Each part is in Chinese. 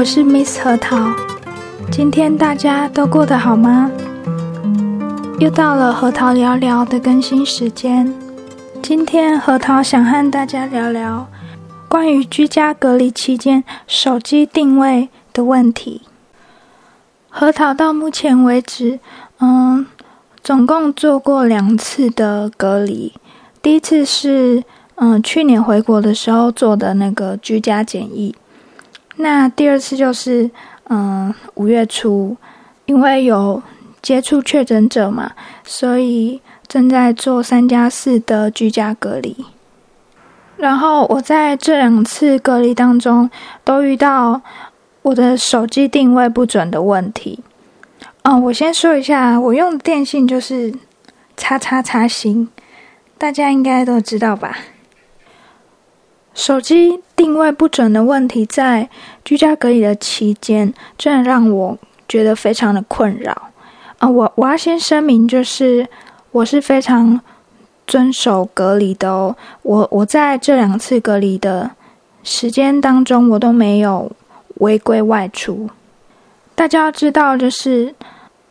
我是 Miss 核桃。今天大家都过得好吗？又到了核桃聊聊的更新时间。今天核桃想和大家聊聊关于居家隔离期间手机定位的问题。核桃到目前为止，嗯，总共做过两次的隔离。第一次是嗯去年回国的时候做的那个居家检疫。那第二次就是，嗯，五月初，因为有接触确诊者嘛，所以正在做三加四的居家隔离。然后我在这两次隔离当中，都遇到我的手机定位不准的问题。嗯，我先说一下，我用的电信就是叉叉叉星，大家应该都知道吧？手机定位不准的问题，在居家隔离的期间，真的让我觉得非常的困扰啊！我我要先声明，就是我是非常遵守隔离的哦。我我在这两次隔离的时间当中，我都没有违规外出。大家要知道，就是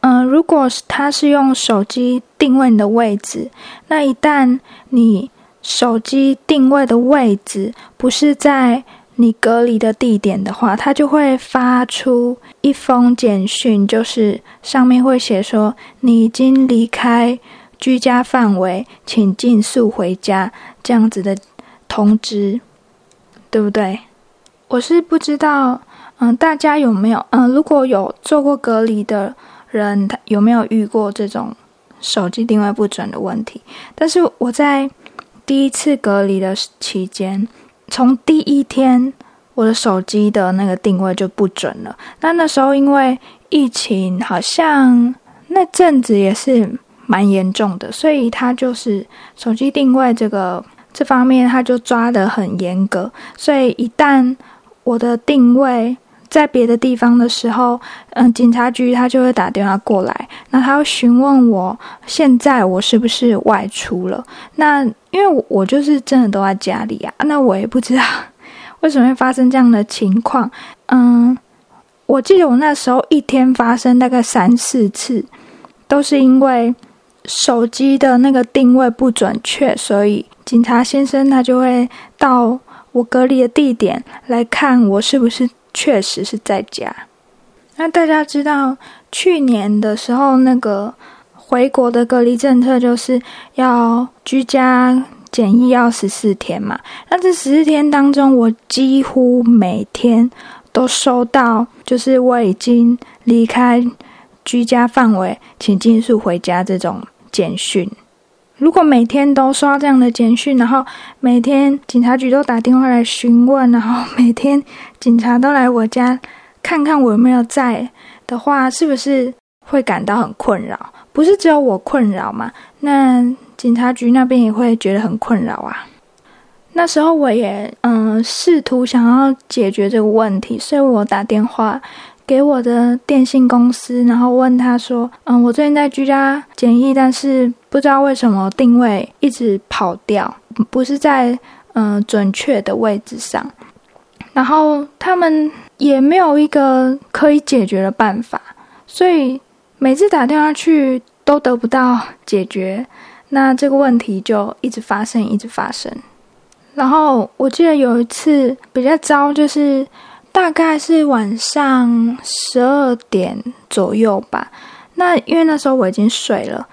嗯，如果是他是用手机定位你的位置，那一旦你手机定位的位置不是在你隔离的地点的话，它就会发出一封简讯，就是上面会写说你已经离开居家范围，请尽速回家这样子的通知，对不对？我是不知道，嗯，大家有没有，嗯，如果有做过隔离的人，他有没有遇过这种手机定位不准的问题？但是我在。第一次隔离的期间，从第一天我的手机的那个定位就不准了。那那时候因为疫情，好像那阵子也是蛮严重的，所以他就是手机定位这个这方面他就抓得很严格。所以一旦我的定位，在别的地方的时候，嗯，警察局他就会打电话过来，那他会询问我现在我是不是外出了。那因为我就是真的都在家里啊，那我也不知道 为什么会发生这样的情况。嗯，我记得我那时候一天发生大概三四次，都是因为手机的那个定位不准确，所以警察先生他就会到我隔离的地点来看我是不是。确实是在家。那大家知道，去年的时候，那个回国的隔离政策就是要居家检疫要十四天嘛。那这十四天当中，我几乎每天都收到，就是我已经离开居家范围，请尽速回家这种简讯。如果每天都刷这样的简讯，然后每天警察局都打电话来询问，然后每天警察都来我家看看我有没有在的话，是不是会感到很困扰？不是只有我困扰嘛？那警察局那边也会觉得很困扰啊。那时候我也嗯试图想要解决这个问题，所以我打电话。给我的电信公司，然后问他说：“嗯，我最近在居家检疫，但是不知道为什么定位一直跑掉，不是在嗯准确的位置上。然后他们也没有一个可以解决的办法，所以每次打电话去都得不到解决。那这个问题就一直发生，一直发生。然后我记得有一次比较糟，就是。”大概是晚上十二点左右吧。那因为那时候我已经睡了，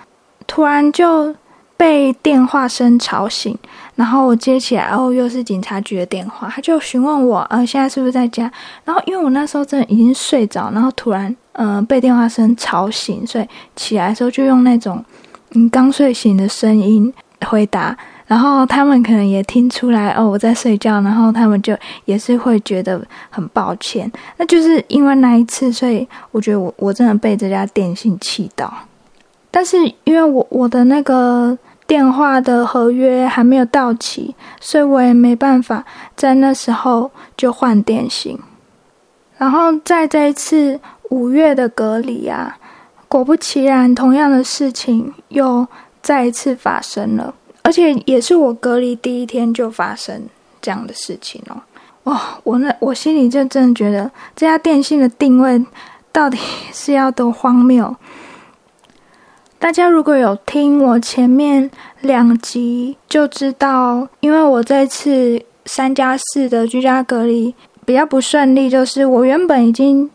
突然就被电话声吵醒，然后我接起来，哦，又是警察局的电话，他就询问我，呃，现在是不是在家？然后因为我那时候真的已经睡着，然后突然，嗯，被电话声吵醒，所以起来的时候就用那种嗯刚睡醒的声音回答。然后他们可能也听出来哦，我在睡觉，然后他们就也是会觉得很抱歉。那就是因为那一次，所以我觉得我我真的被这家电信气到。但是因为我我的那个电话的合约还没有到期，所以我也没办法在那时候就换电信。然后在这一次五月的隔离啊，果不其然，同样的事情又再一次发生了。而且也是我隔离第一天就发生这样的事情哦。哦，我那我心里就真的觉得这家电信的定位到底是要多荒谬。大家如果有听我前面两集，就知道，因为我这次三加四的居家隔离比较不顺利，就是我原本已经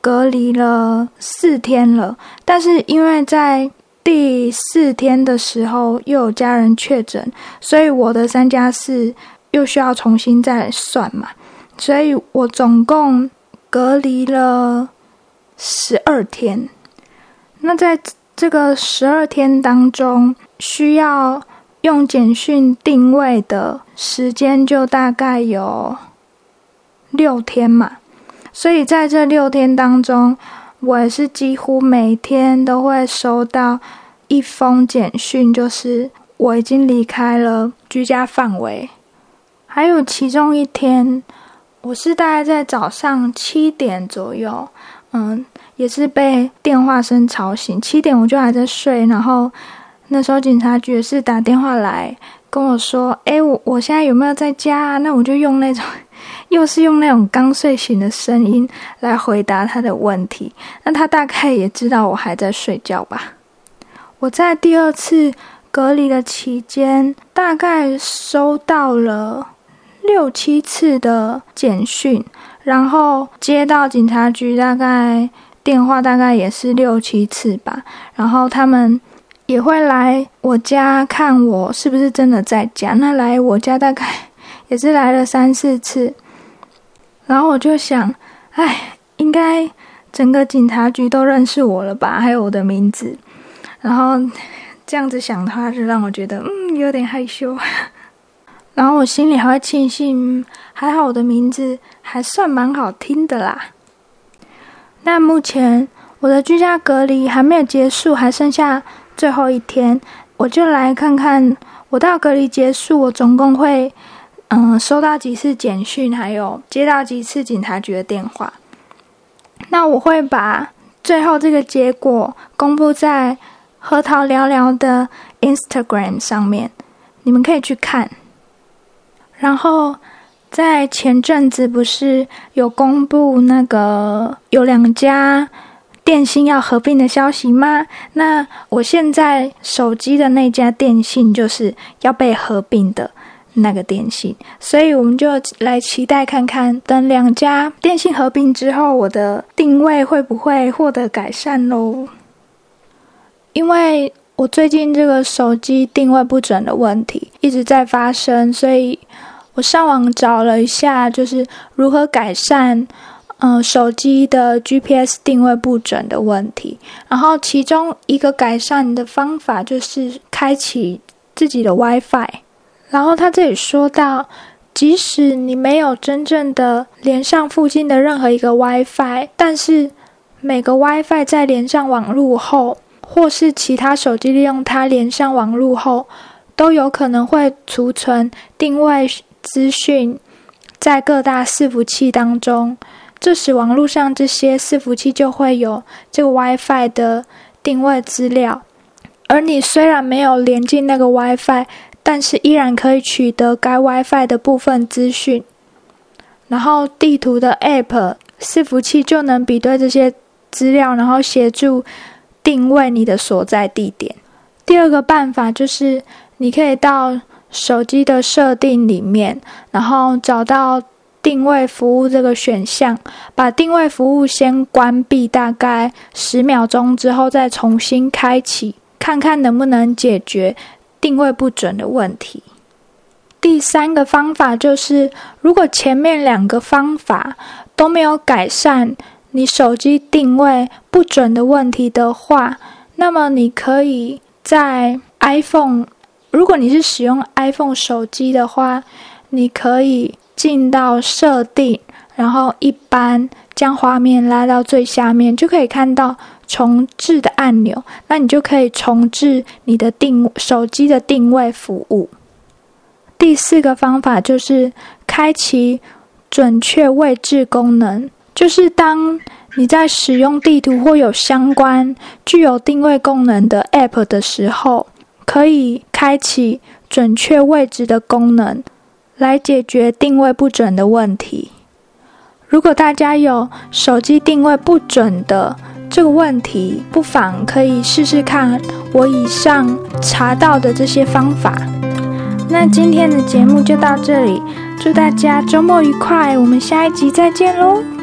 隔离了四天了，但是因为在第四天的时候又有家人确诊，所以我的三加四又需要重新再算嘛，所以我总共隔离了十二天。那在这个十二天当中，需要用简讯定位的时间就大概有六天嘛，所以在这六天当中，我也是几乎每天都会收到一封简讯，就是我已经离开了居家范围。还有其中一天，我是大概在早上七点左右，嗯。也是被电话声吵醒，七点我就还在睡，然后那时候警察局是打电话来跟我说：“哎，我我现在有没有在家？”啊那我就用那种，又是用那种刚睡醒的声音来回答他的问题。那他大概也知道我还在睡觉吧。我在第二次隔离的期间，大概收到了六七次的简讯，然后接到警察局大概。电话大概也是六七次吧，然后他们也会来我家看我是不是真的在家。那来我家大概也是来了三四次，然后我就想，哎，应该整个警察局都认识我了吧？还有我的名字，然后这样子想的话，就让我觉得嗯有点害羞。然后我心里还会庆幸，还好我的名字还算蛮好听的啦。那目前我的居家隔离还没有结束，还剩下最后一天，我就来看看我到隔离结束，我总共会嗯收到几次简讯，还有接到几次警察局的电话。那我会把最后这个结果公布在核桃聊聊的 Instagram 上面，你们可以去看。然后。在前阵子不是有公布那个有两家电信要合并的消息吗？那我现在手机的那家电信就是要被合并的那个电信，所以我们就来期待看看，等两家电信合并之后，我的定位会不会获得改善喽？因为我最近这个手机定位不准的问题一直在发生，所以。我上网找了一下，就是如何改善，嗯，手机的 GPS 定位不准的问题。然后其中一个改善的方法就是开启自己的 WiFi。然后他这里说到，即使你没有真正的连上附近的任何一个 WiFi，但是每个 WiFi 在连上网络后，或是其他手机利用它连上网络后，都有可能会储存定位。资讯在各大伺服器当中，这时网络上这些伺服器就会有这个 WiFi 的定位资料，而你虽然没有连进那个 WiFi，但是依然可以取得该 WiFi 的部分资讯。然后地图的 App 伺服器就能比对这些资料，然后协助定位你的所在地点。第二个办法就是你可以到。手机的设定里面，然后找到定位服务这个选项，把定位服务先关闭，大概十秒钟之后再重新开启，看看能不能解决定位不准的问题。第三个方法就是，如果前面两个方法都没有改善你手机定位不准的问题的话，那么你可以在 iPhone。如果你是使用 iPhone 手机的话，你可以进到设定，然后一般将画面拉到最下面，就可以看到重置的按钮。那你就可以重置你的定手机的定位服务。第四个方法就是开启准确位置功能，就是当你在使用地图或有相关具有定位功能的 App 的时候。可以开启准确位置的功能，来解决定位不准的问题。如果大家有手机定位不准的这个问题，不妨可以试试看我以上查到的这些方法。那今天的节目就到这里，祝大家周末愉快，我们下一集再见喽。